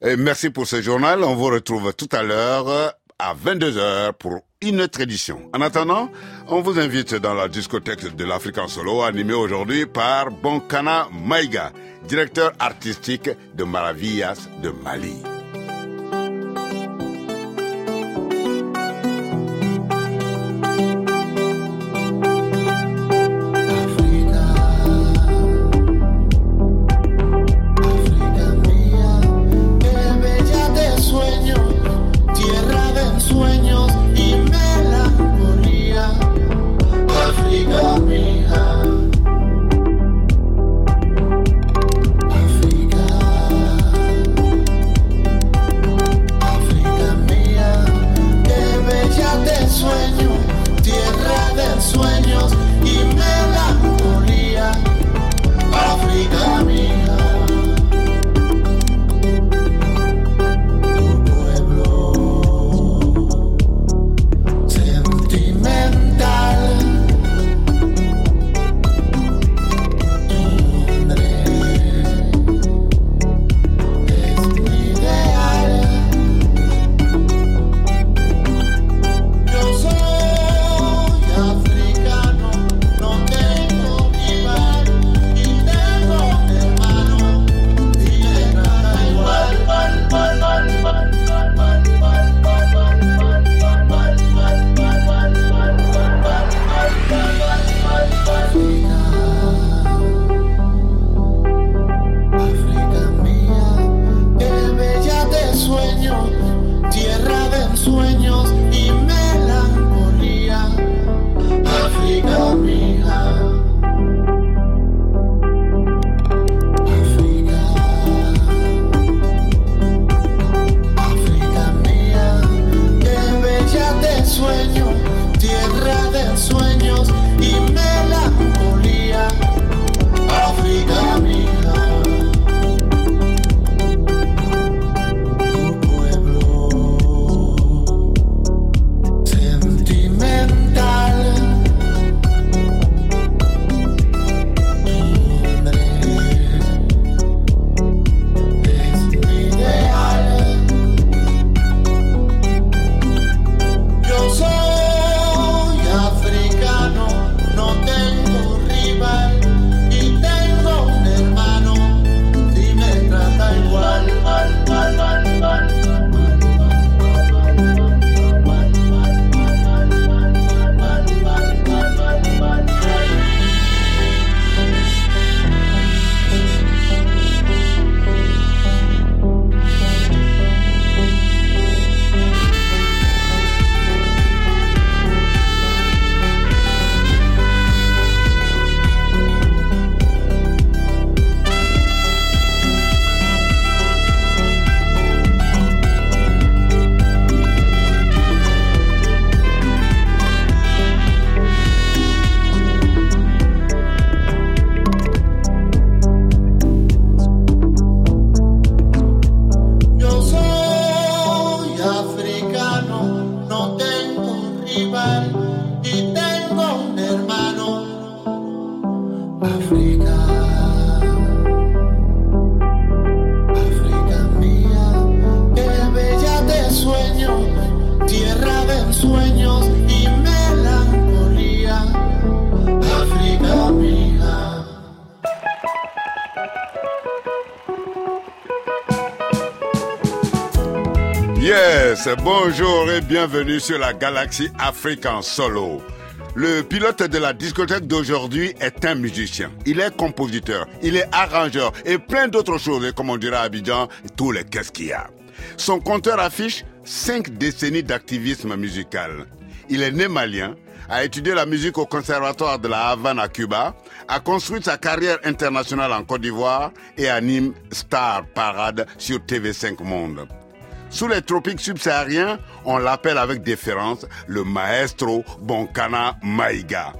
Et merci pour ce journal. On vous retrouve tout à l'heure à 22h pour une autre édition. En attendant, on vous invite dans la discothèque de l'Afrique en solo animée aujourd'hui par Bonkana Maïga, directeur artistique de Maravillas de Mali. Bonjour et bienvenue sur la galaxie en solo. Le pilote de la discothèque d'aujourd'hui est un musicien. Il est compositeur, il est arrangeur et plein d'autres choses. Et comme on dirait à Abidjan, tous les qu'est-ce qu'il y a. Son compteur affiche cinq décennies d'activisme musical. Il est né malien, a étudié la musique au conservatoire de la Havane à Cuba, a construit sa carrière internationale en Côte d'Ivoire et anime Star Parade sur TV5 Monde. Sous les tropiques subsahariens, on l'appelle avec déférence le maestro Bonkana Maïga.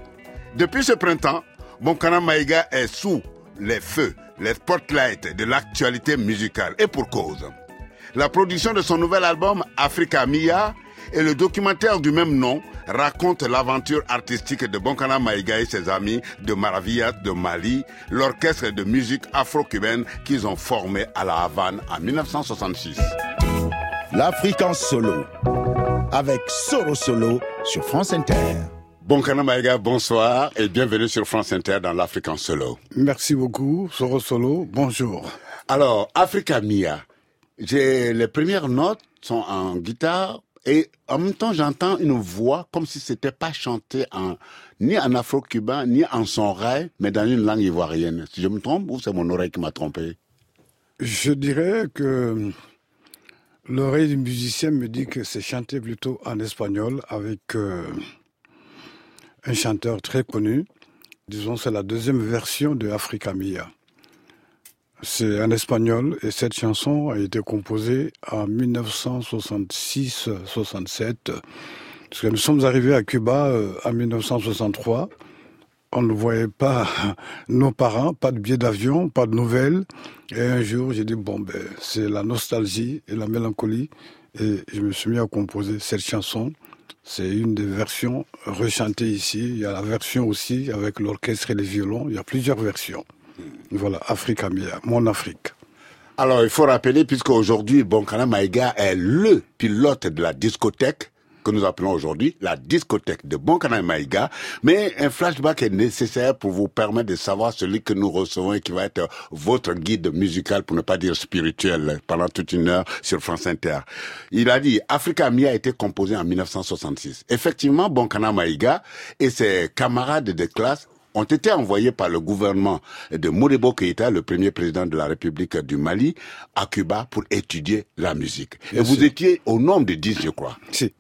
Depuis ce printemps, Bonkana Maïga est sous les feux, les spotlights de l'actualité musicale et pour cause. La production de son nouvel album Africa Mia Et le documentaire du même nom raconte l'aventure artistique de Bonkana Maïga et ses amis de Maravillas de Mali, l'orchestre de musique afro-cubaine qu'ils ont formé à La Havane en 1966. L'Afrique en solo, avec Solo Solo sur France Inter. Bonkana Maïga, bonsoir et bienvenue sur France Inter dans l'Afrique en solo. Merci beaucoup, Soro Solo, bonjour. Alors, Africa Mia, j'ai les premières notes sont en guitare et en même temps j'entends une voix comme si c'était pas chanté en ni en afro-cubain ni en son rail, mais dans une langue ivoirienne. Si je me trompe ou c'est mon oreille qui m'a trompé? Je dirais que l'oreille du musicien me dit que c'est chanté plutôt en espagnol avec euh, un chanteur très connu. Disons, c'est la deuxième version de Africa Mia. C'est en espagnol et cette chanson a été composée en 1966-67. Parce que nous sommes arrivés à Cuba euh, en 1963. On ne voyait pas nos parents, pas de billets d'avion, pas de nouvelles. Et un jour, j'ai dit, bon, ben, c'est la nostalgie et la mélancolie. Et je me suis mis à composer cette chanson. C'est une des versions rechantées ici. Il y a la version aussi avec l'orchestre et les violons. Il y a plusieurs versions. Voilà, Africa Mia, mon Afrique. Alors, il faut rappeler, puisque aujourd'hui, Bonkana Maïga est le pilote de la discothèque que nous appelons aujourd'hui la discothèque de Bonkana Maïga, mais un flashback est nécessaire pour vous permettre de savoir celui que nous recevons et qui va être votre guide musical, pour ne pas dire spirituel, pendant toute une heure sur France Inter. Il a dit, Africa Mia a été composé en 1966. Effectivement, Bonkana Maïga et ses camarades de classe ont été envoyés par le gouvernement de Modibo Keïta, le premier président de la République du Mali, à Cuba pour étudier la musique. Et vous étiez au nombre de 10, je crois. Si.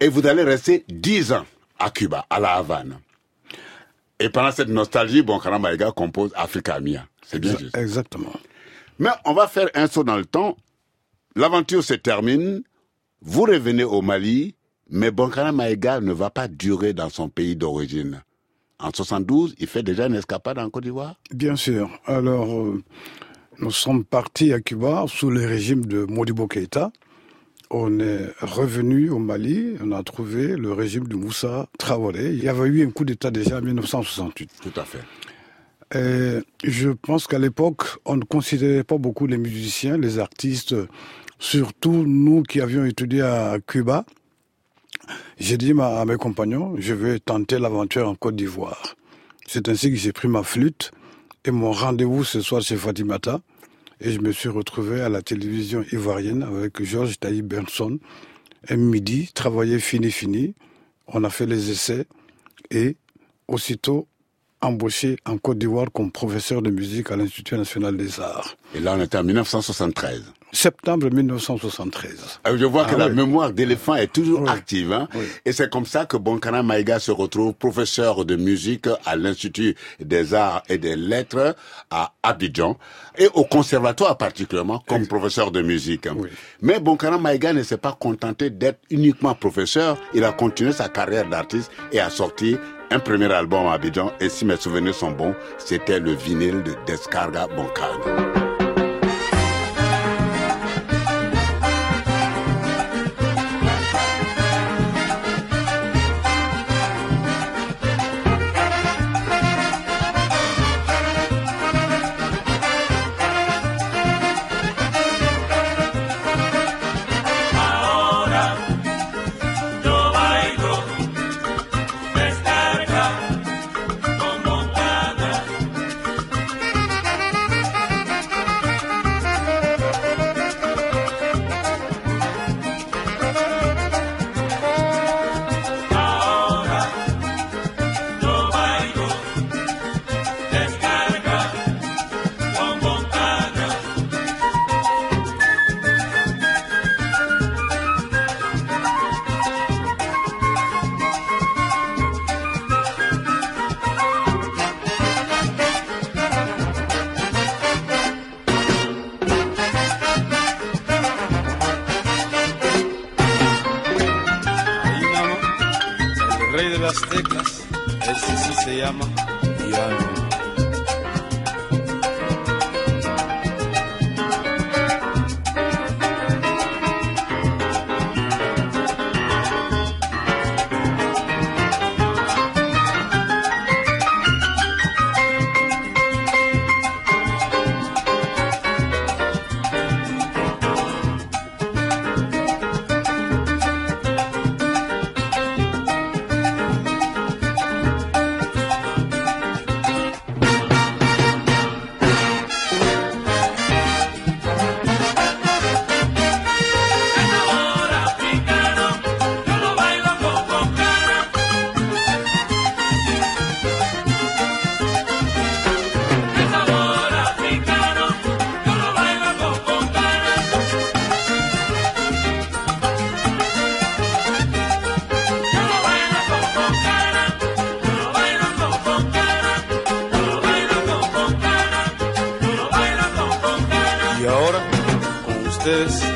Et vous allez rester 10 ans à Cuba, à la Havane. Et pendant cette nostalgie, Bonkana Maïga compose Africa Mia. C'est bien juste. Exactement. Mais on va faire un saut dans le temps. L'aventure se termine. Vous revenez au Mali, mais Bonkana Maïga ne va pas durer dans son pays d'origine. En 72, il fait déjà une escapade en Côte d'Ivoire? Bien sûr. Alors, euh, nous sommes partis à Cuba sous le régime de Modibo Keïta. On est revenu au Mali, on a trouvé le régime de Moussa Traoré. Il y avait eu un coup d'État déjà en 1968. Tout à fait. Et je pense qu'à l'époque, on ne considérait pas beaucoup les musiciens, les artistes, surtout nous qui avions étudié à Cuba. J'ai dit à mes compagnons, je vais tenter l'aventure en Côte d'Ivoire. C'est ainsi que j'ai pris ma flûte et mon rendez-vous ce soir chez Fatimata. Et je me suis retrouvé à la télévision ivoirienne avec Georges Taï Benson. Un midi, travaillé fini, fini. On a fait les essais et aussitôt embauché en Côte d'Ivoire comme professeur de musique à l'Institut national des arts. Et là, on était en 1973. Septembre 1973. Euh, Je vois que Ah la oui. mémoire d'éléphant est toujours Oui. active. Hein? Oui. Et c'est comme ça que Bonkana Maïga se retrouve professeur de musique à l'Institut des arts et des lettres à Abidjan et au conservatoire particulièrement comme professeur de musique. Oui. Mais Bonkana Maïga ne s'est pas contenté d'être uniquement professeur. Il a continué sa carrière d'artiste et a sorti un premier album à Abidjan. Et si mes souvenirs sont bons, c'était le vinyle de Descarga Bonkana. this.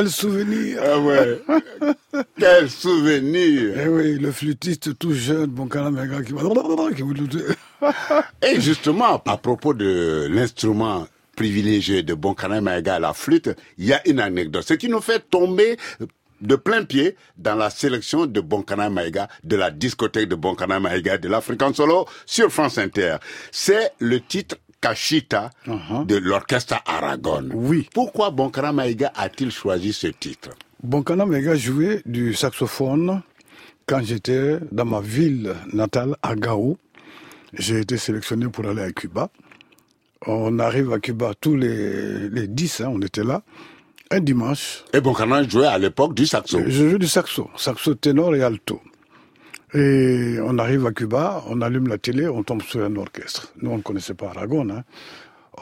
Quel souvenir Ah ouais. Quel souvenir. Eh oui, le flûtiste tout jeune, Bonkana Mega, qui Et justement, à propos de l'instrument privilégié de Bonkana Maïga, la flûte, il y a une anecdote. Ce qui nous fait tomber de plein pied dans la sélection de Bonkana Maïga, de la discothèque de Bonkana Maïga, de l'African Solo sur France Inter. C'est le titre Kashita Uh-huh. de l'orchestre Aragon. Oui. Pourquoi Bonkana Maïga a-t-il choisi ce titre? Bonkana Mega jouait du saxophone quand j'étais dans ma ville natale, à Gao. J'ai été sélectionné pour aller à Cuba. On arrive à Cuba tous les, les 10, hein, on était là. Un dimanche, Et Bonkana jouait à l'époque du saxo. je joue du saxo, saxo ténor et alto. Et on arrive à Cuba, on allume la télé, on tombe sur un orchestre. Nous, on ne connaissait pas Aragon. Hein.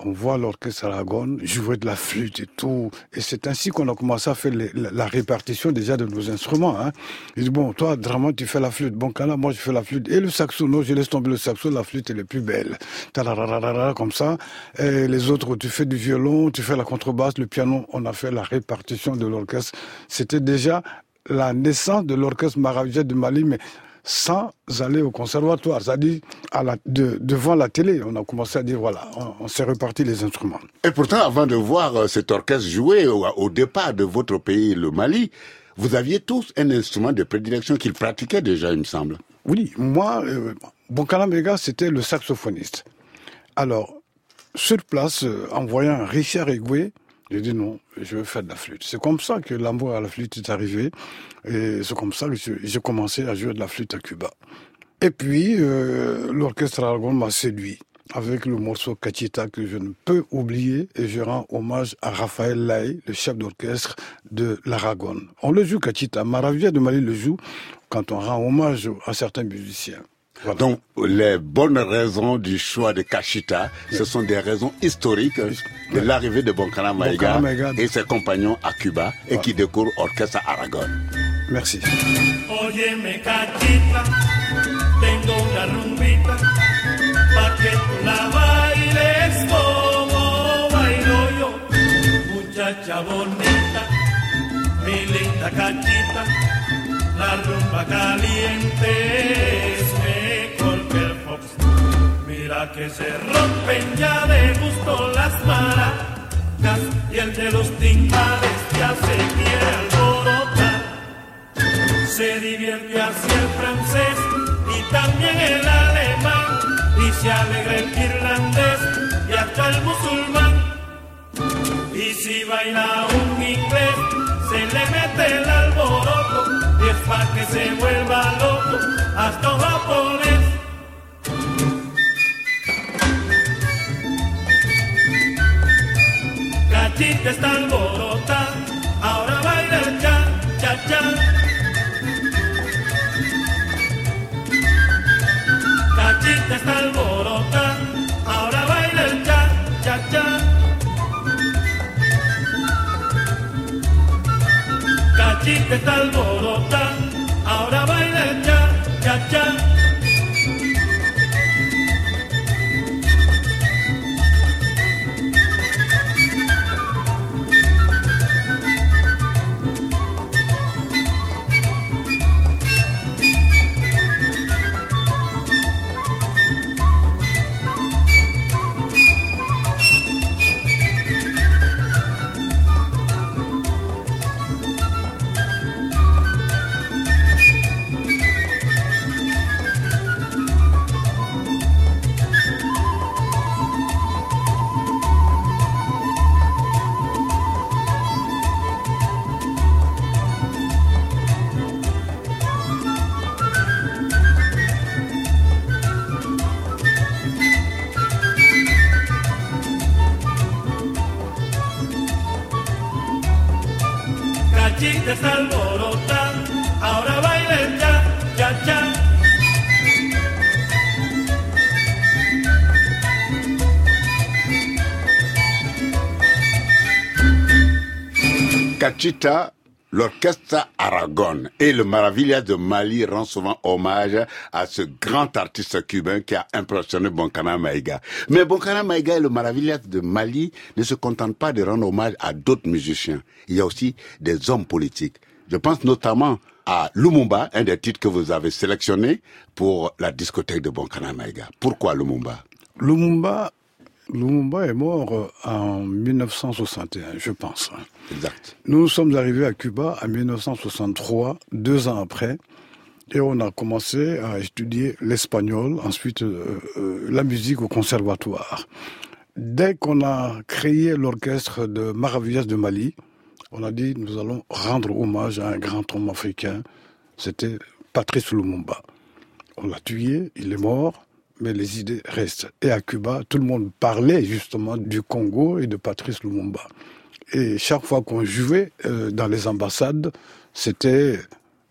On voit l'orchestre Aragon jouer de la flûte et tout. Et c'est ainsi qu'on a commencé à faire la, répartition déjà de nos instruments. Hein. Il dit, bon, toi, Draman, tu fais la flûte. Bon, Kana, moi, je fais la flûte. Et le saxo, non, je laisse tomber le saxo, la flûte, elle est plus belle. Comme ça. Et les autres, tu fais du violon, tu fais la contrebasse, le piano. On a fait la répartition de l'orchestre. C'était déjà la naissance de l'orchestre Maravilla de Mali, mais sans aller au conservatoire, c'est-à-dire à la, de, devant la télé. On a commencé à dire, voilà, on, on s'est réparti les instruments. Et pourtant, avant de voir euh, cet orchestre jouer au, au départ de votre pays, le Mali, vous aviez tous un instrument de prédilection qu'ils pratiquaient déjà, il me semble. Oui, moi, euh, Mega, c'était le saxophoniste. Alors, sur place, euh, en voyant Richard Egoué, j'ai dit non, je veux faire de la flûte. C'est comme ça que l'amour à la flûte est arrivé. Et c'est comme ça que j'ai commencé à jouer de la flûte à Cuba. Et puis, euh, l'orchestre Aragon m'a séduit avec le morceau Kachita que je ne peux oublier et je rends hommage à Raphaël Lay, le chef d'orchestre de l'Aragon. On le joue Kachita, Maravilla de Mali le joue quand on rend hommage à certains musiciens. Voilà. Donc, les bonnes raisons du choix de Kashita, ce sont des raisons historiques de l'arrivée de Bonkana Maïga et ses compagnons à Cuba et qui découvrent Orchestre Aragon. Merci. Tengo Mira que se rompen ya de gusto las maracas y el de los timbales ya se quiere alborotar. Se divierte así el francés y también el alemán y se alegra el irlandés y hasta el musulmán. Y si baila un inglés, se le mete el alboroto y es pa' que se vuelva loco hasta un japonés. Cachita está alborota, ahora baila el cha, cha, cha. Está alborota, ahora baila el cha, cha, cha. Cachita está alborota, ahora baila el cha, cha, cha. Cachita, l'orchestre Aragon et le Maravillas de Mali rend souvent hommage à ce grand artiste cubain qui a impressionné Boncana Maïga. Mais Boncana Maïga et le Maravillas de Mali ne se contentent pas de rendre hommage à d'autres musiciens. Il y a aussi des hommes politiques. Je pense notamment à Lumumba, un des titres que vous avez sélectionné pour la discothèque de Boncana Maïga. Pourquoi Lumumba? Lumumba, Lumumba est mort euh, en 1961, je pense. hein. Exact. Nous sommes arrivés à Cuba en 1963, deux ans après, et on a commencé à étudier l'espagnol, ensuite euh, euh, la musique au conservatoire. Dès qu'on a créé l'orchestre de Maravillas de Mali, on a dit nous allons rendre hommage à un grand homme africain. C'était Patrice Lumumba. On l'a tué, il est mort, mais les idées restent. Et à Cuba, tout le monde parlait justement du Congo et de Patrice Lumumba. Et chaque fois qu'on jouait euh, dans les ambassades, c'était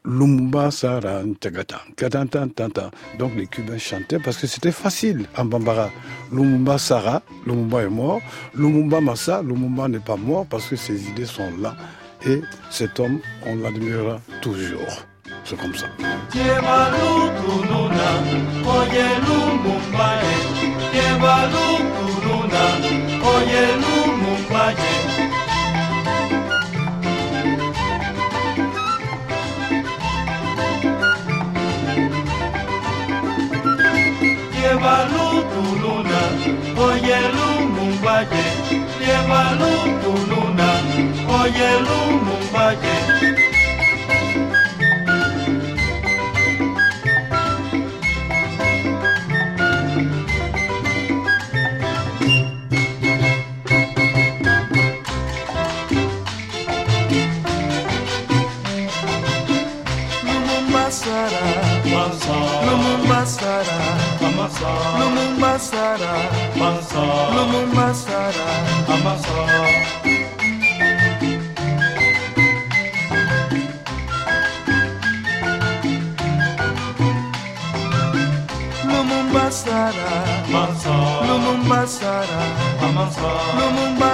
Lumumba Sara Ntagata. Katanta, tanta. Donc les Cubains chantaient parce que c'était facile en Bambara. Lumumba Sara, Lumumba est mort. Lumumba Massa, Lumumba n'est pas mort parce que ses idées sont là. Et cet homme, on l'admirera toujours. C'est comme ça. Lleva luna, oye lumumbaye. Lumumba Sara, Lumumba Sara, Lumumba Sara, Lumumba Sara, Lumumba Sara, Lumumba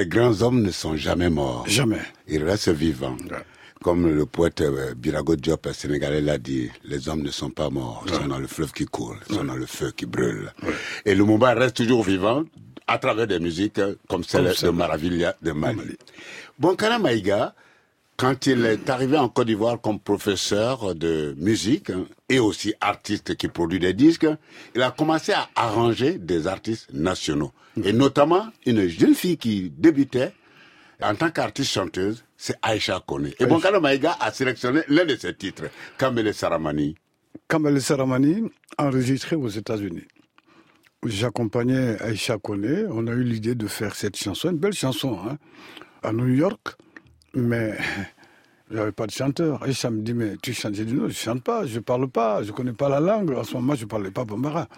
Les grands hommes ne sont jamais morts. Jamais. Ils restent vivants. Comme le poète euh, Birago Diop sénégalais l'a dit, les hommes ne sont pas morts, ils sont dans le fleuve qui coule, ils sont dans le feu qui brûle. Et Lumumba reste toujours vivant à travers des musiques euh, comme celle Comme de Maravilla de Mali. Mali. Bonkara Maïga, quand il est arrivé en Côte d'Ivoire comme professeur de musique hein, et aussi artiste qui produit des disques, il a commencé à arranger des artistes nationaux. Et notamment une jeune fille qui débutait en tant qu'artiste chanteuse, c'est Aïcha Kone. Et Bonkara Maïga a sélectionné l'un de ses titres, Kamele Saramani. Kamel Saramani, enregistré aux États-Unis. J'accompagnais Aïcha Kone. On a eu l'idée de faire cette chanson, une belle chanson, hein, à New York. Mais j'avais pas de chanteur. Aïcha me dit, mais tu chantes J'ai dit, non, je chante pas, je parle pas, je connais pas la langue. En ce moment, je parlais pas bambara.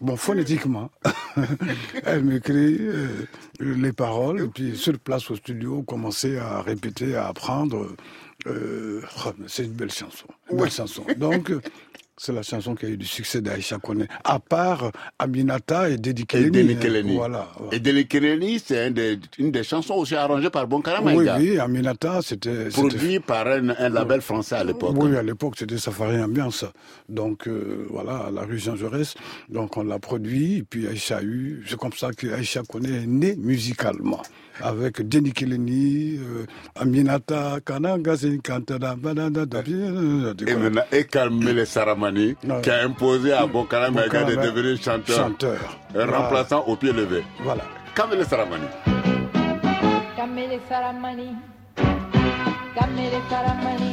Bon, phonétiquement, elle m'écrit euh, les paroles, et puis sur place au studio, commencer à répéter, à apprendre. Euh, oh, c'est une belle chanson, une belle chanson. Donc, c'est la chanson qui a eu du succès d'Aïcha Kone, à part Aminata et Dedi Et hein. Voilà. Et Deli Keleni, c'est des- une des chansons aussi arrangées par Bonkara Oui, Maïga. oui, Aminata, c'était... c'était- Produit par un, un label français à l'époque. Oui, à l'époque, c'était Safari Ambiance. Donc, euh, voilà, à la rue Jean Jaurès. Donc, on l'a produit. Et puis, Aïcha a eu. C'est comme ça qu'Aïcha connaît est née musicalement. Avec Denny Keleni, euh, Aminata, Kananga, Banana, Et maintenant, et Kamele Saramani, Ouais. qui a imposé à Bonkara Maïga de devenir chanteur, chanteur. un remplaçant au pied levé. Voilà. Kamele Saramani. Kamele Saramani, Kamele Saramani,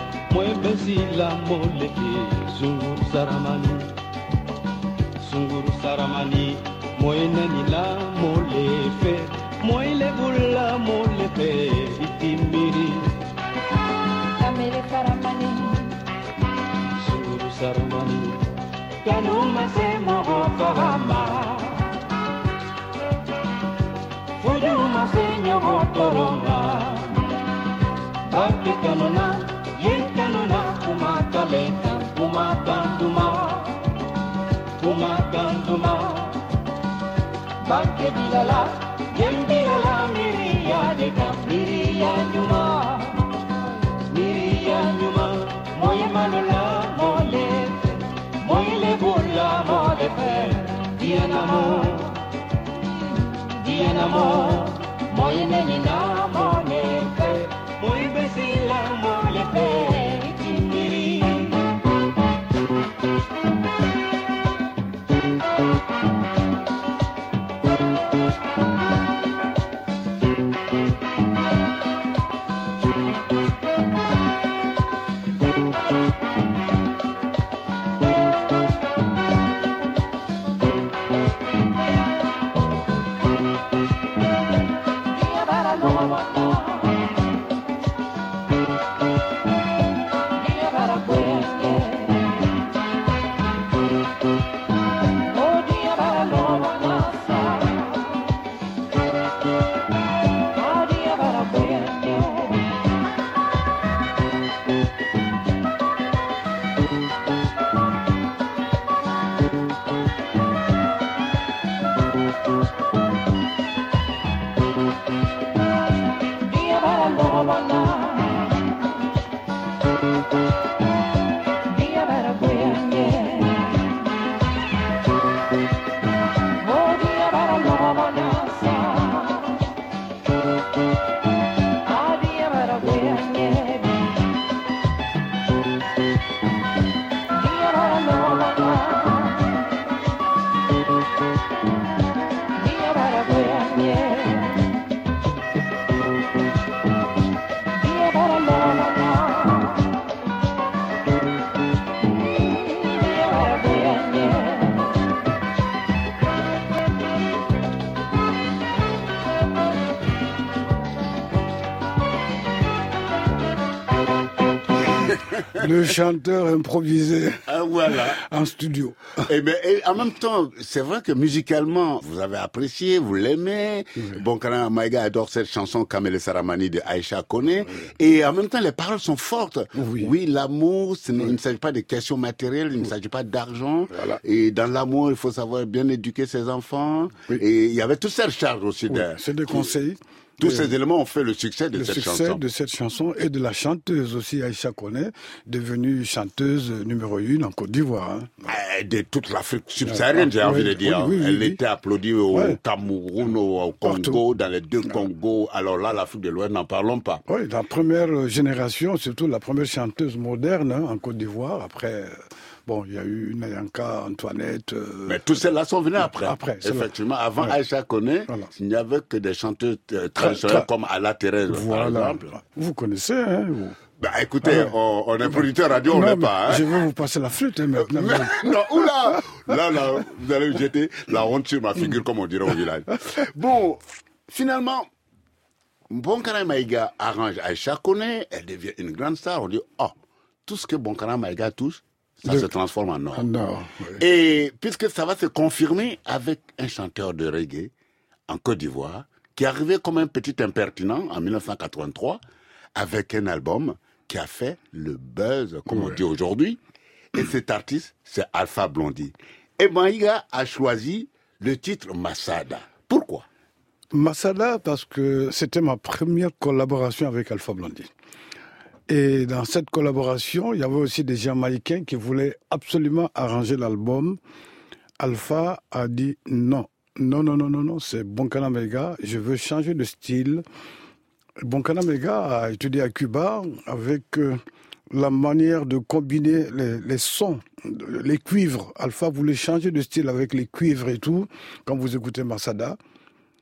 Mwebezi la moleki sunguru saramani. Sunguru saramani moyeneni la molefe moilebula molefe itimiri sunguru saramani. Zunguru saramani. Kanumase mogo kabama fojumase nyogo toronga bakikanona banke bilala gem bilala miriya manula mole moy le bulla mole pe diana mo diana mo moy meni besila mole kimiri Thank you. Le chanteur improvisé Ah, voilà. en studio. Et, ben, et en même temps, c'est vrai que musicalement, vous avez apprécié, vous l'aimez. Bon, quand Maïga adore cette chanson Kamele Saramani de Aïcha Kone. Et en même temps, les paroles sont fortes. Oui. l'amour, il ne s'agit pas de questions matérielles, il ne s'agit pas d'argent. Et dans l'amour, il faut savoir bien éduquer ses enfants. Et il y avait toute cette charge aussi Oui. C'est des conseils. Tous Euh, ces éléments ont fait le succès de le cette succès chanson. de cette chanson et de la chanteuse aussi, Aïcha Kone, devenue chanteuse numéro une en Côte d'Ivoire. hein. Euh, de toute l'Afrique subsaharienne, j'ai envie de dire. oui, oui, Elle était applaudie au Ouais. Cameroun, au Congo, Partout. dans les deux Congos. Alors là, l'Afrique de l'Ouest, n'en parlons pas. Oui, la première génération, surtout la première chanteuse moderne hein, en Côte d'Ivoire. Après, euh, bon, il y a eu Nayanka, Antoinette. euh, Mais tous ceux-là sont venus après. Effectivement, avant Ouais. Aïcha Kone, Voilà. il n'y avait que des chanteuses euh, traditionnelles comme Ala Thérèse, par exemple. Vous connaissez, hein vous. Bah, écoutez, Ah ouais. on, on est producteur radio, on n'est pas. Hein. Je vais vous passer la flûte hein, maintenant. non, oula Là, là, vous allez jeter la honte sur ma figure, comme on dirait au village. Bon, finalement, Bonkara Maïga arrange Aïcha Kone, elle devient une grande star. On dit, oh, tout ce que Bonkara Maïga touche, ça se transforme en or. Non, oui. Et puisque ça va se confirmer avec un chanteur de reggae en Côte d'Ivoire, qui est arrivé comme un petit impertinent en 1983, avec un album qui a fait le buzz, comme on dit aujourd'hui. Et cet artiste, c'est Alpha Blondie. Et Maïga a choisi le titre Masada. Pourquoi? Masada, parce que c'était ma première collaboration avec Alpha Blondie. Et dans cette collaboration, il y avait aussi des Jamaïcains qui voulaient absolument arranger l'album. Alpha a dit non. Non, non, non, non, non, c'est Bonkana Mega, je veux changer de style. Bonkana Mega a étudié à Cuba avec euh, la manière de combiner les, sons, les cuivres. Alpha voulait changer de style avec les cuivres et tout, quand vous écoutez Masada.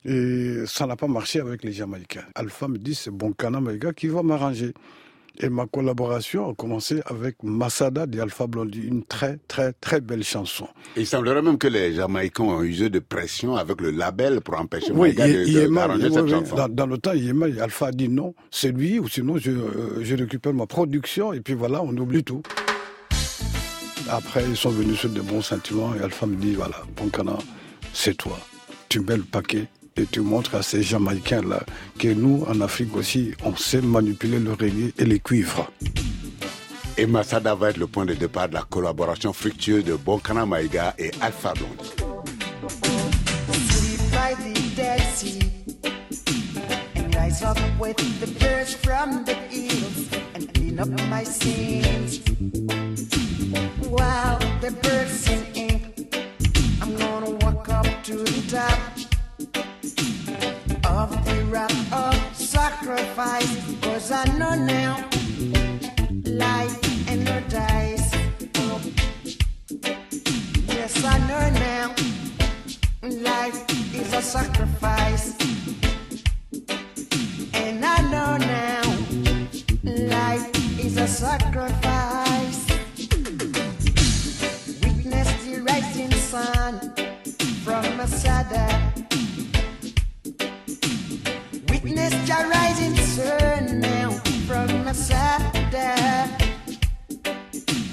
Et ça n'a pas marché avec les Jamaïcains. Alpha me dit c'est Bonkana Mega qui va m'arranger. Et ma collaboration a commencé avec Masada d'Alpha Blondie, une très très très belle chanson. Il semblerait même que les Jamaïcains ont usé de pression avec le label pour empêcher Oui, Maïga de- de- Yéma, oui, cette oui, chanson. dans, dans le temps, Alpha a dit non, c'est lui, ou sinon je, euh, je récupère ma production, et puis voilà, on oublie tout. Après, ils sont venus sur de bons sentiments, et Alpha me dit, voilà, Bonkana, c'est toi. Tu mets le paquet, et tu montres à ces Jamaïcains-là que nous, en Afrique aussi, on sait manipuler le reggae et les cuivres. Et Masada va être le point de départ de la collaboration fructueuse de Bonkana Maïga et Alpha Blondie. Sleep by the Dead Sea and rise up with the birds from the and clean up my sins. While the birds sing, I'm gonna walk up to the top rock of sacrifice. Cause I know now life and no dice. Yes, I know now. Life is a sacrifice. And I know now life is a sacrifice. Witness the rising sun from a Masada. Witness the rising sun now from Masada.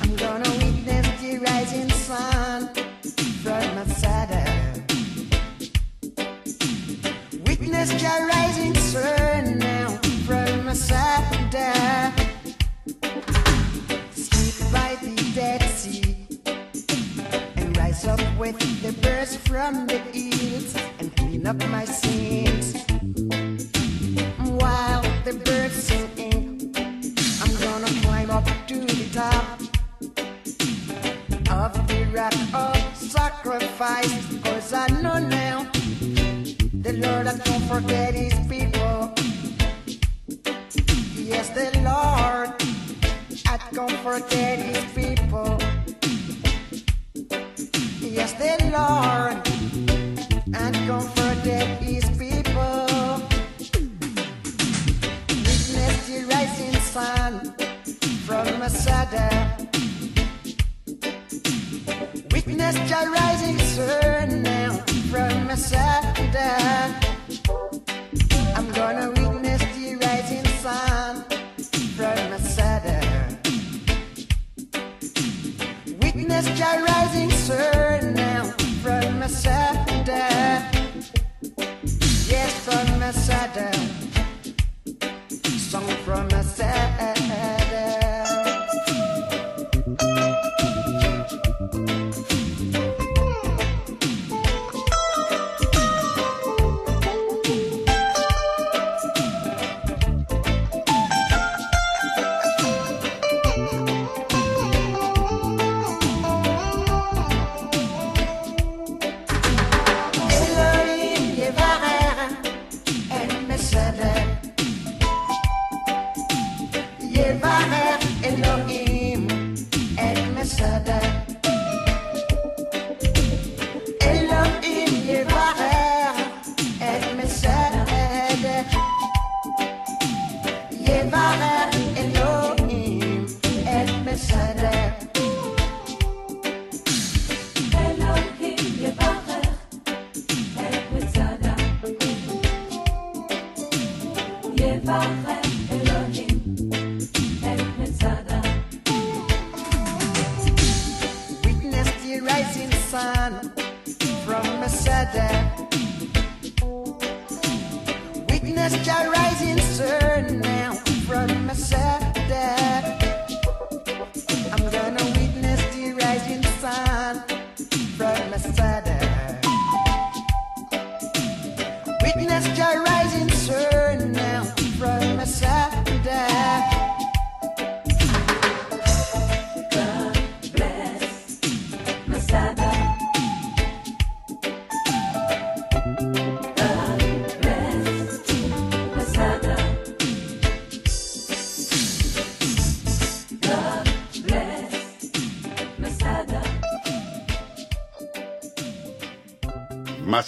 I'm gonna witness the rising sun from. Witness rising sun now from Masada. Sleep by the Dead Sea and rise up with the birds from the and clean up my sins. forget his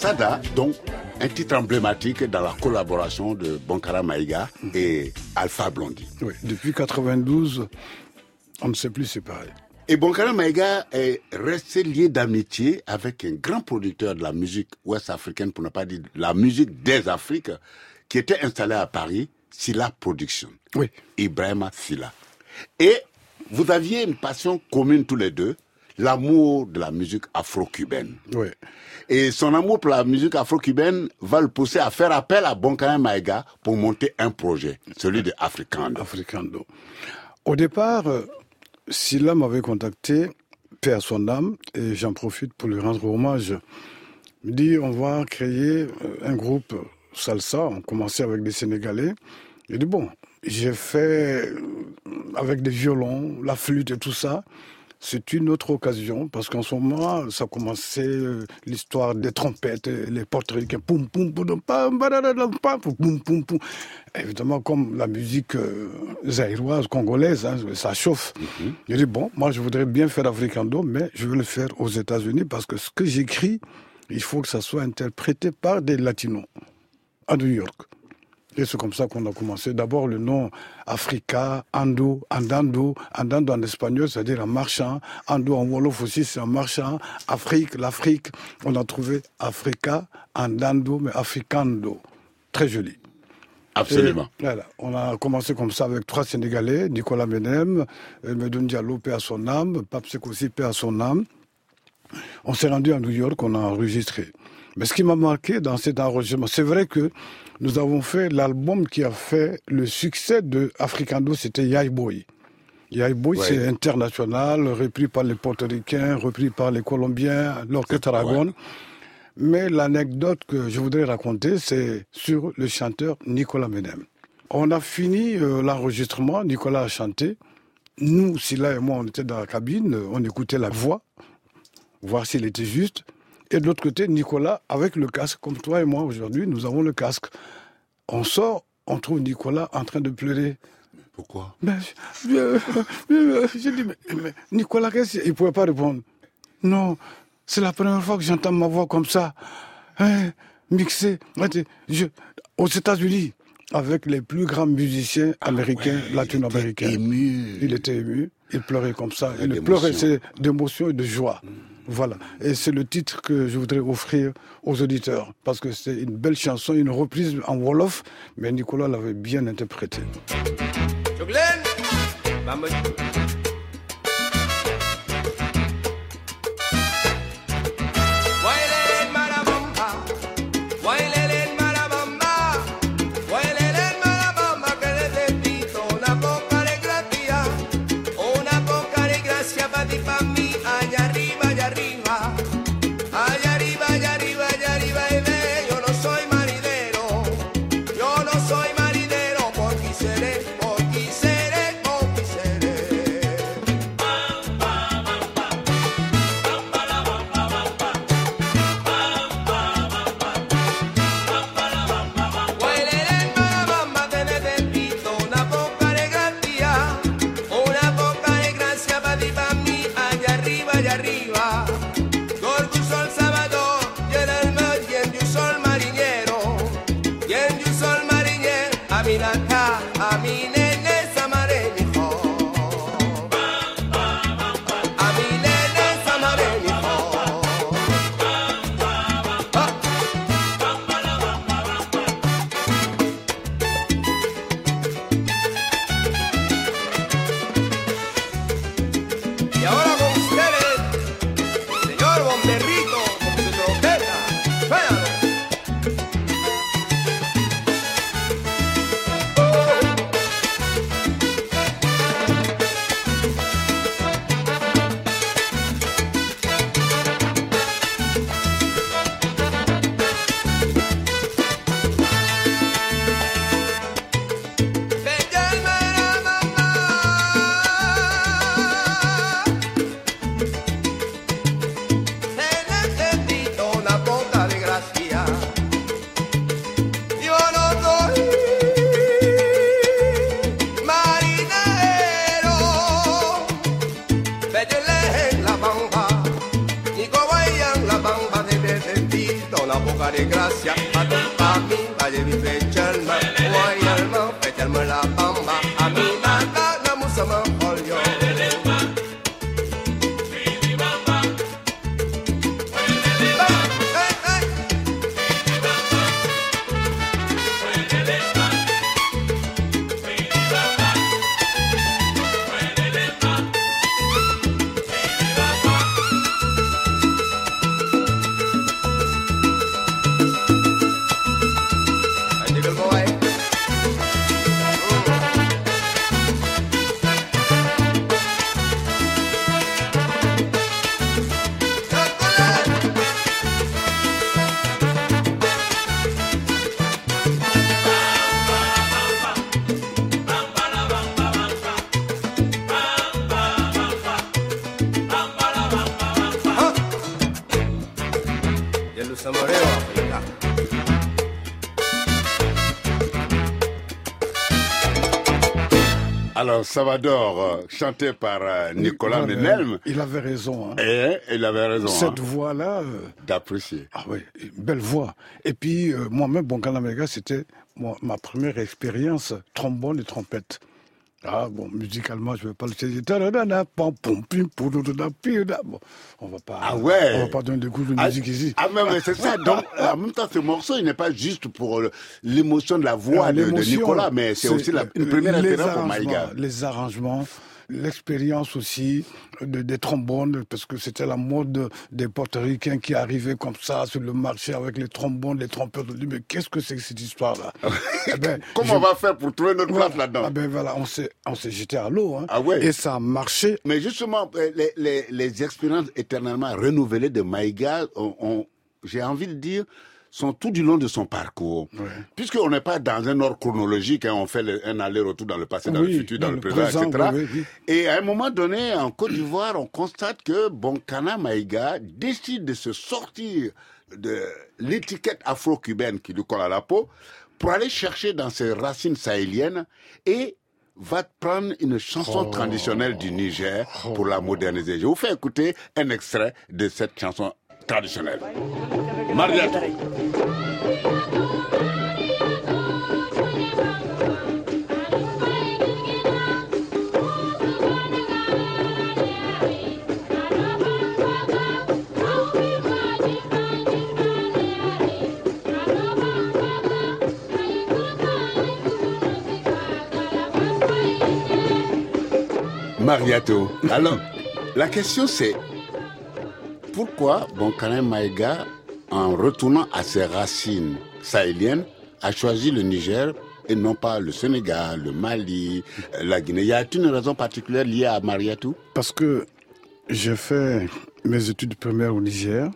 Masada, donc, un titre emblématique dans la collaboration de Bonkara Maïga et Alpha Blondie. Oui, depuis 92, on ne s'est plus séparés. Et Bonkara Maïga est resté lié d'amitié avec un grand producteur de la musique ouest-africaine, pour ne pas dire la musique des Afriques, qui était installé à Paris, Silla Production. Oui. Ibrahima Silla. Et vous aviez une passion commune tous les deux, l'amour de la musique afro-cubaine. Oui. Et son amour pour la musique afro-cubaine va le pousser à faire appel à Bonkara Maïga pour monter un projet, celui de Africando. Africando. Au départ, euh, Silla m'avait contacté, paix à son âme, et j'en profite pour lui rendre hommage. Il me dit, on va créer euh, un groupe salsa, on commençait avec des Sénégalais. J'ai dit, bon, j'ai fait euh, avec des violons, la flûte et tout ça. C'est une autre occasion, parce qu'en ce moment, ça commençait euh, l'histoire des trompettes, euh, les portoricains, poum, poum, poum, pam, poum, poum, poum. Évidemment, comme la musique euh, zaïroise, congolaise, hein, ça chauffe. J'ai dit, bon, moi, je voudrais bien faire Africando, mais je veux le faire aux États-Unis, parce que ce que j'écris, il faut que ça soit interprété par des latinos, à New York. Et c'est comme ça qu'on a commencé. D'abord le nom Africa, Ando, Andando, Andando en espagnol, c'est-à-dire un marchand. Ando en Wolof aussi, c'est un marchand. Afrique, l'Afrique. On a trouvé Africa, Andando, mais Africando. Très joli. Absolument. Et voilà, on a commencé comme ça avec trois Sénégalais, Nicolas Menem, euh, Medoune Diallo, paix à son âme, Pape aussi, paix à son âme. On s'est rendu à New York, on a enregistré. Mais ce qui m'a marqué dans cet enregistrement, c'est vrai que nous avons fait l'album qui a fait le succès de Africando, c'était Yai Boy. Yai Boy, Ouais. c'est international, repris par les portoricains, repris par les Colombiens, l'orchestre Aragon. Mais l'anecdote que je voudrais raconter, c'est sur le chanteur Nicolas Menem. On a fini euh, l'enregistrement, Nicolas a chanté. Nous, Silla et moi, on était dans la cabine, on écoutait la voix, voir s'il était juste. Et de l'autre côté, Nicolas, avec le casque, comme toi et moi aujourd'hui, nous avons le casque. On sort, on trouve Nicolas en train de pleurer. Pourquoi? Ben, je, euh, euh, je dis, mais, mais Nicolas, qu'est-ce que- Il ne pouvait pas répondre. Non, c'est la première fois que j'entends ma voix comme ça, hein, mixée. Je, aux États-Unis, avec les plus grands musiciens américains, latino-américains. Ah ému. Il était ému, il pleurait comme ça. Il Il pleurait, d'émotion. et de joie. Voilà. Et c'est le titre que je voudrais offrir aux auditeurs. Parce que c'est une belle chanson, une reprise en Wolof, mais Nicolas l'avait bien interprétée. Alors, Salvador, euh, chanté par euh, Nicolas Voilà, Menelm, Il avait raison. hein. et il avait raison hein, Cette voix-là, euh, d'apprécier. ah oui, belle voix. Et puis, euh, moi-même, Mega, c'était ma première expérience trombone et trompette. Ah bon, musicalement, je ne vais pas le piouda. Bon, on va pas. Ah ouais. On va pas donner des coups de Ah, musique ici. Ah, mais, mais c'est ça. Donc, en même temps, ce morceau, il n'est pas juste pour euh, l'émotion de la voix Ah, de, de Nicolas, mais c'est aussi la, une première pour Maïga. Les arrangements, l'expérience aussi de- des trombones, parce que c'était la mode des portoricains qui arrivaient comme ça sur le marché avec les trombones, les trompettes. On dit, mais qu'est-ce que c'est que cette histoire-là? Eh ben, Comment je- on va faire pour trouver notre Voilà. place là-dedans? Ah ben voilà, on s'est, jeté à l'eau. Hein. Ah ouais. Et ça a marché. Mais justement, euh, les, les, les expériences éternellement renouvelées de Maïga, j'ai envie de dire, sont tout du long de son parcours. Puisqu'on n'est pas dans un ordre chronologique, hein, on fait le- un aller-retour dans le passé, dans Oui, le futur, dans, dans le le présent, présent, etc. oui, oui, Et à un moment donné, en Côte d'Ivoire, on constate que Bonkana Maïga décide de se sortir de l'étiquette afro-cubaine qui lui colle à la peau pour aller chercher dans ses racines sahéliennes et va prendre une chanson Oh. traditionnelle du Niger pour la moderniser. Je vous fais écouter un extrait de cette chanson traditionnelle. Mariato. Alors, la question c'est pourquoi Bonkane Maïga, en retournant à ses racines sahéliennes, a choisi le Niger et non pas le Sénégal, le Mali, la Guinée? Y a-t-il une raison particulière liée à Mariatou? Parce que j'ai fait mes études primaires au Niger.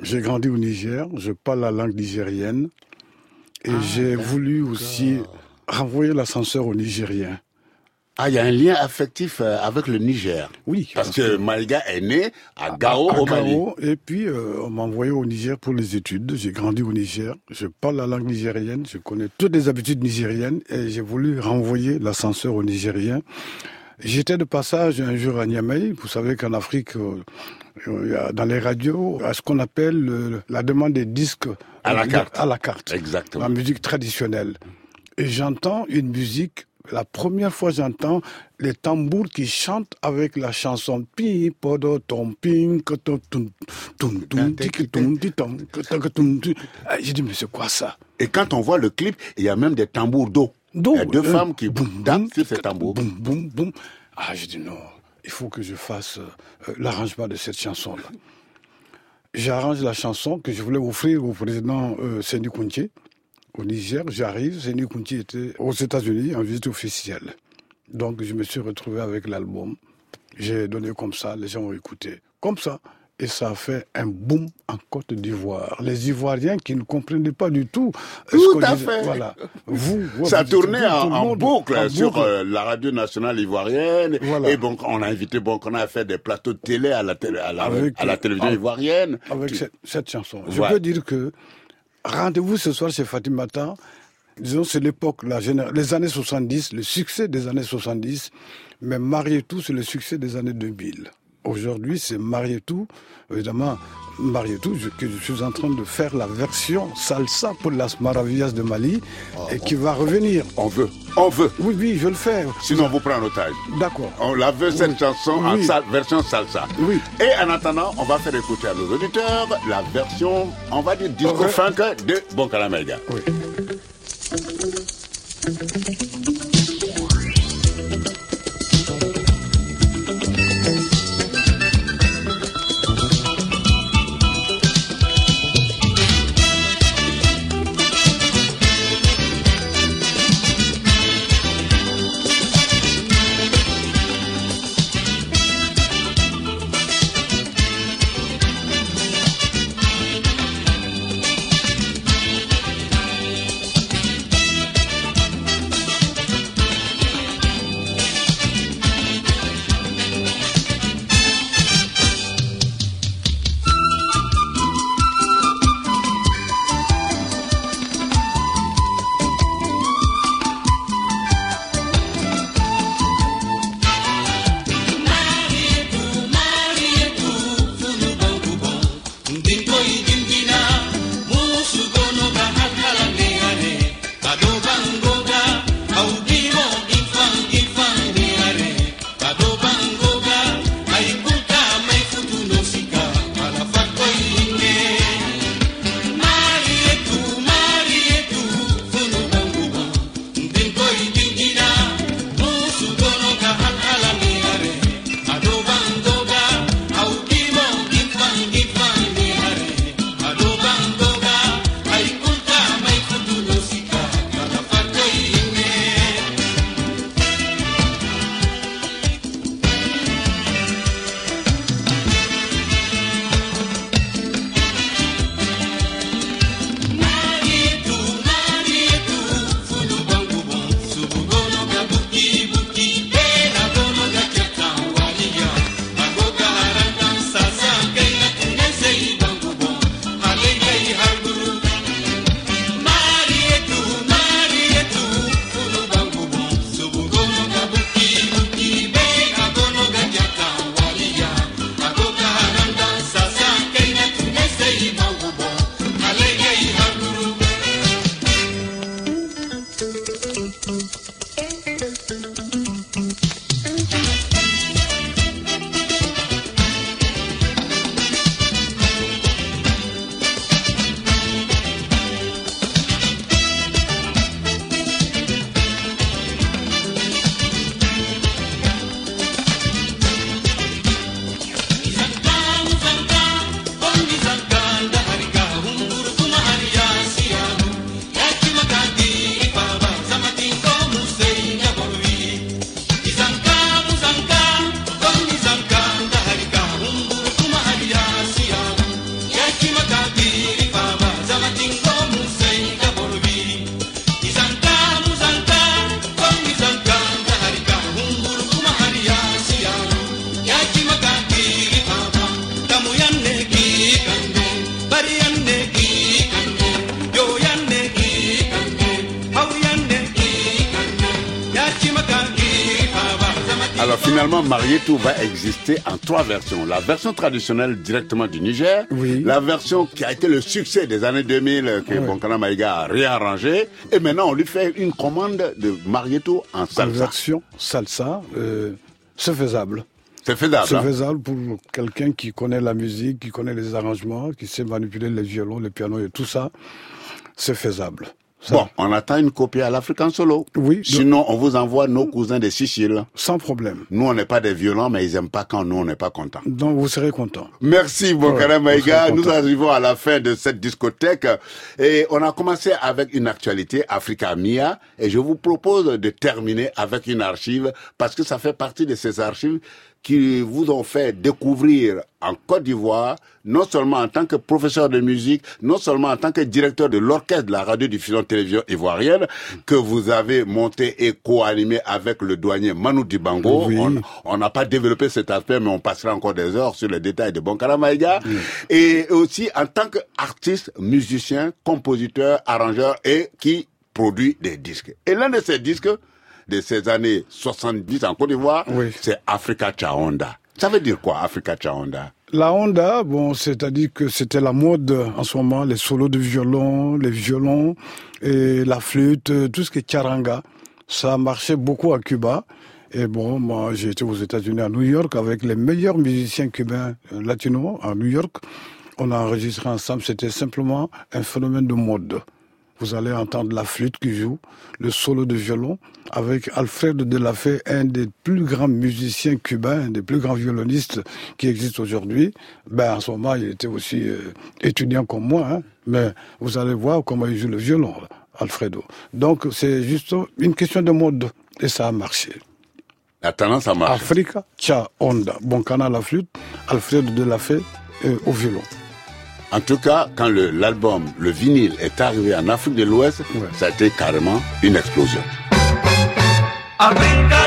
J'ai grandi au Niger. Je parle la langue nigérienne. Et j'ai voulu aussi renvoyer l'ascenseur aux Nigériens. Ah, il y a un lien affectif euh, avec le Niger. Oui. Parce que Maïga est né à Gao, à au Mali. Gao, et puis euh, on m'a envoyé au Niger pour les études. J'ai grandi au Niger. Je parle la langue nigérienne. Je connais toutes les habitudes nigériennes. Et j'ai voulu renvoyer l'ascenseur aux Nigériens. J'étais de passage un jour à Niamey. Vous savez qu'en Afrique, euh, il y a dans les radios, à ce qu'on appelle euh, la demande des disques À la carte. À la carte. Exactement. La musique traditionnelle. Et j'entends une musique. La première fois, j'entends les tambours qui chantent avec la chanson Pi podo tom ping J'ai dit mais c'est quoi ça? Et quand on voit le clip, il y a même des tambours d'eau. Il y a deux euh, femmes qui boum, dansent sur ces tambours. Boum boum boum. Ah j'ai dit non, il faut que je fasse euh, l'arrangement de cette chanson là. J'arrange la chanson que je voulais offrir au président euh, Séni au Niger. J'arrive, Séni Kounché était aux États-Unis en visite officielle. Donc je me suis retrouvé avec l'album. J'ai donné comme ça, les gens ont écouté. Comme ça. Et ça a fait un boom en Côte d'Ivoire. Les Ivoiriens qui ne comprenaient pas du tout. Tout à disait. fait. Voilà. Vous, Ça tournait en, tout boucle en sur boucle. euh, la radio nationale ivoirienne. Voilà. Et bon, on a invité, bon, on a fait des plateaux de télé à la, télé, à la, Avec, à la télévision ivoirienne. avec cette, cette chanson. Je peux dire que rendez-vous ce soir chez Fatimata. Disons, c'est l'époque, les années 70, le succès des années 70, mais Marié tout, c'est le succès des années 2000. Aujourd'hui, c'est Marié tout, évidemment, Marié tout, je, que je suis en train de faire la version salsa pour las maravillas de Mali, et qui va revenir. On veut, on veut. Oui, oui, je le fais. Sinon, on vous prend en otage. D'accord. On la veut, cette Oui. chanson en version salsa. Oui. Et en attendant, on va faire écouter à nos auditeurs la version, on va dire, disco Ouais. funk de Bonkala Maïga. Oui. Trois versions. La version traditionnelle directement du Niger, Oui. la version qui a été le succès des années 2000 euh, que Oui. Bonkana Maïga a réarrangé, et maintenant on lui fait une commande de Marietou en salsa. version salsa, euh, c'est faisable. C'est faisable. C'est hein faisable pour quelqu'un qui connaît la musique, qui connaît les arrangements, qui sait manipuler les violons, les pianos et tout ça. C'est faisable. Ça, Bon, on attend une copie à l'African Solo. Oui. Sinon, on vous envoie nos cousins de Sicile. Sans problème. Nous, on n'est pas des violents, mais ils aiment pas quand nous, on n'est pas contents. Donc vous serez content. Merci, Bonkara Ouais, Maïga. Nous arrivons à la fin de cette discothèque. Et on a commencé avec une actualité, Africa Mia. Et je vous propose de terminer avec une archive, parce que ça fait partie de ces archives qui vous ont fait découvrir en Côte d'Ivoire, non seulement en tant que professeur de musique, non seulement en tant que directeur de l'orchestre de la radio-diffusion télévision ivoirienne, que vous avez monté et co-animé avec le douanier Manu Dibango. Oui. On- on n'a pas développé cet aspect, mais on passera encore des heures sur les détails de Bonkara Maïga. Et aussi en tant qu'artiste, musicien, compositeur, arrangeur et qui produit des disques. Et l'un de ces disques de ces années 70 en Côte d'Ivoire, Oui. c'est Africa Chaonda. Ça veut dire quoi, Africa Chaonda? La Honda, bon, c'est-à-dire que c'était la mode en ce moment, les solos de violon, les violons et la flûte, euh, tout ce qui est charanga. Ça marchait beaucoup à Cuba. Et bon, moi, j'ai été aux États-Unis, à New York, avec les meilleurs musiciens cubains euh, latinos à New York. On a enregistré ensemble. C'était simplement un phénomène de mode. Vous allez entendre la flûte qui joue, le solo de violon, avec Alfred de la Fé, un des plus grands musiciens cubains, un des plus grands violonistes qui existent aujourd'hui. Ben, en ce moment, il était aussi euh, étudiant comme moi, hein. mais vous allez voir comment il joue le violon, Alfredo. Donc, c'est juste une question de mode, et ça a marché. La tendance a marché. Africa, Tcha, Honda, Boncana à la flûte, Alfred de la Fé euh, au violon. En tout cas, quand le- l'album, le, vinyle est arrivé en Afrique de l'Ouest, Ouais. ça a été carrément une explosion. Africa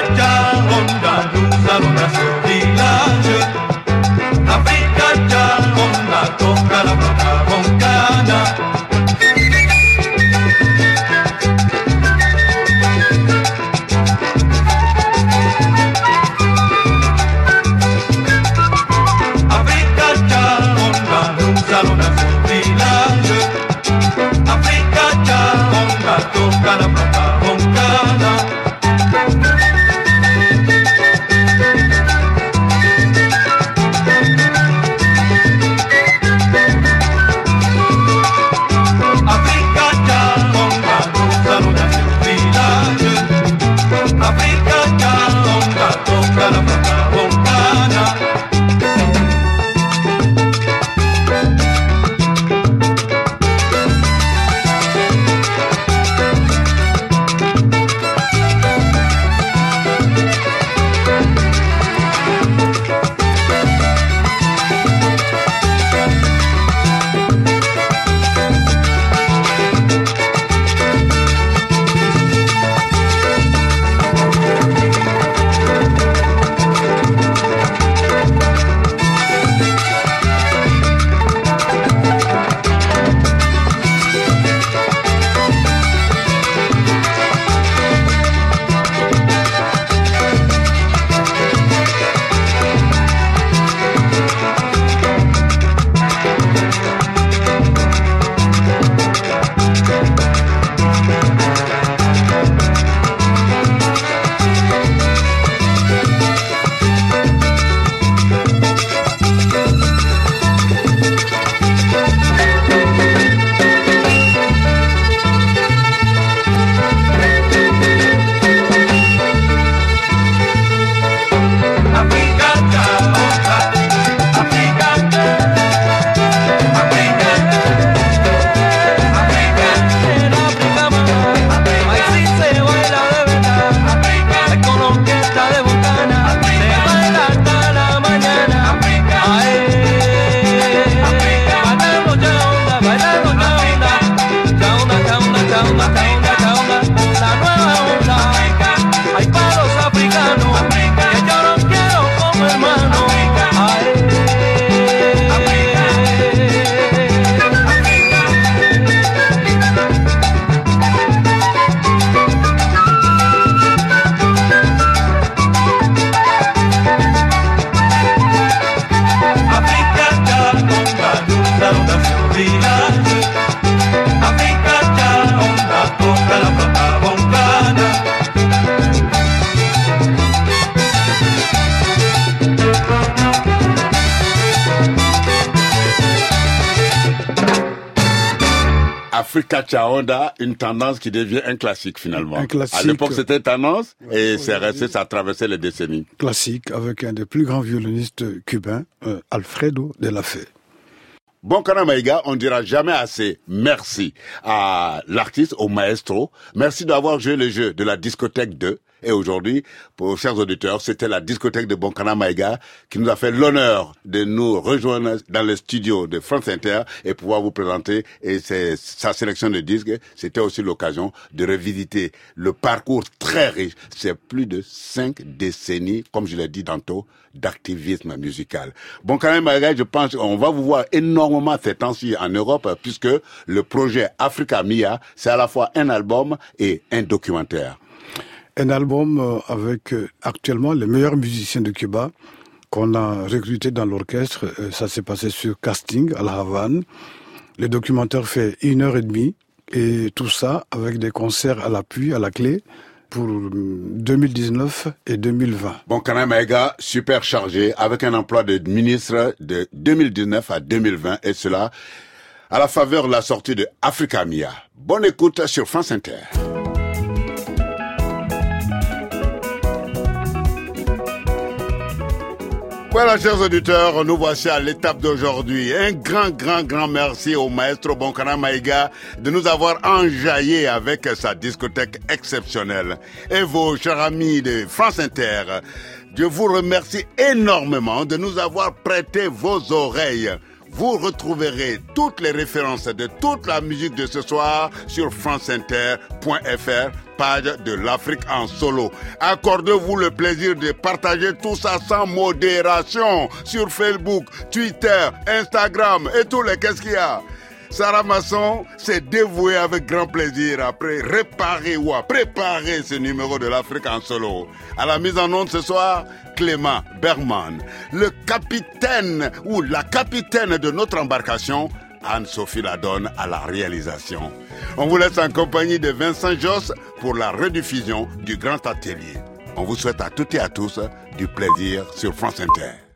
Africa Chaonda, une tendance qui devient un classique finalement. Un classique. À l'époque, c'était tendance et c'est resté, ça a traversé les décennies. Classique avec un des plus grands violonistes cubains, euh, Alfredo de la Fe. Bon Maïga, on dira jamais assez merci à l'artiste, au maestro. Merci d'avoir joué le jeu de la discothèque 2. Et aujourd'hui, pour chers auditeurs, c'était la discothèque de Bonkana Maïga qui nous a fait l'honneur de nous rejoindre dans le studio de France Inter et pouvoir vous présenter sa sélection de disques. C'était aussi l'occasion de revisiter le parcours très riche. C'est plus de cinq décennies, comme je l'ai dit tantôt, d'activisme musical. Bonkana Maïga, je pense, on va vous voir énormément ces temps-ci en Europe puisque le projet Africa Mia, c'est à la fois un album et un documentaire un album euh, avec euh, actuellement les meilleurs musiciens de Cuba qu'on a recrutés dans l'orchestre. Euh, ça s'est passé sur casting à La Havane. Le documentaire fait une heure et demie et tout ça avec des concerts à l'appui, à la clé pour 2019 et 2020. Bon, Kana Maïga, super chargé, avec un emploi de ministre de 2019 à 2020, et cela à la faveur de la sortie de Africa Mia. Bonne écoute sur France Inter. Voilà, chers auditeurs, nous voici à l'étape d'aujourd'hui. Un grand, grand, grand merci au maestro Bonkana Maïga de nous avoir enjaillé avec sa discothèque exceptionnelle. Et vos chers amis de France Inter, je vous remercie énormément de nous avoir prêté vos oreilles. Vous retrouverez toutes les références de toute la musique de ce soir sur franceinter.fr, page de l'Afrique en solo. Accordez-vous le plaisir de partager tout ça sans modération sur Facebook, Twitter, Instagram et tous les qu'est-ce qu'il y a? Sarah Masson s'est dévouée avec grand plaisir après réparer ou à préparer ce numéro de l'Afrique en solo. À la mise en onde ce soir, Clément Berman, le capitaine ou la capitaine de notre embarcation, Anne-Sophie Ladonne à la réalisation. On vous laisse en compagnie de Vincent Joss pour la rediffusion du Grand Atelier. On vous souhaite à toutes et à tous du plaisir sur France Inter.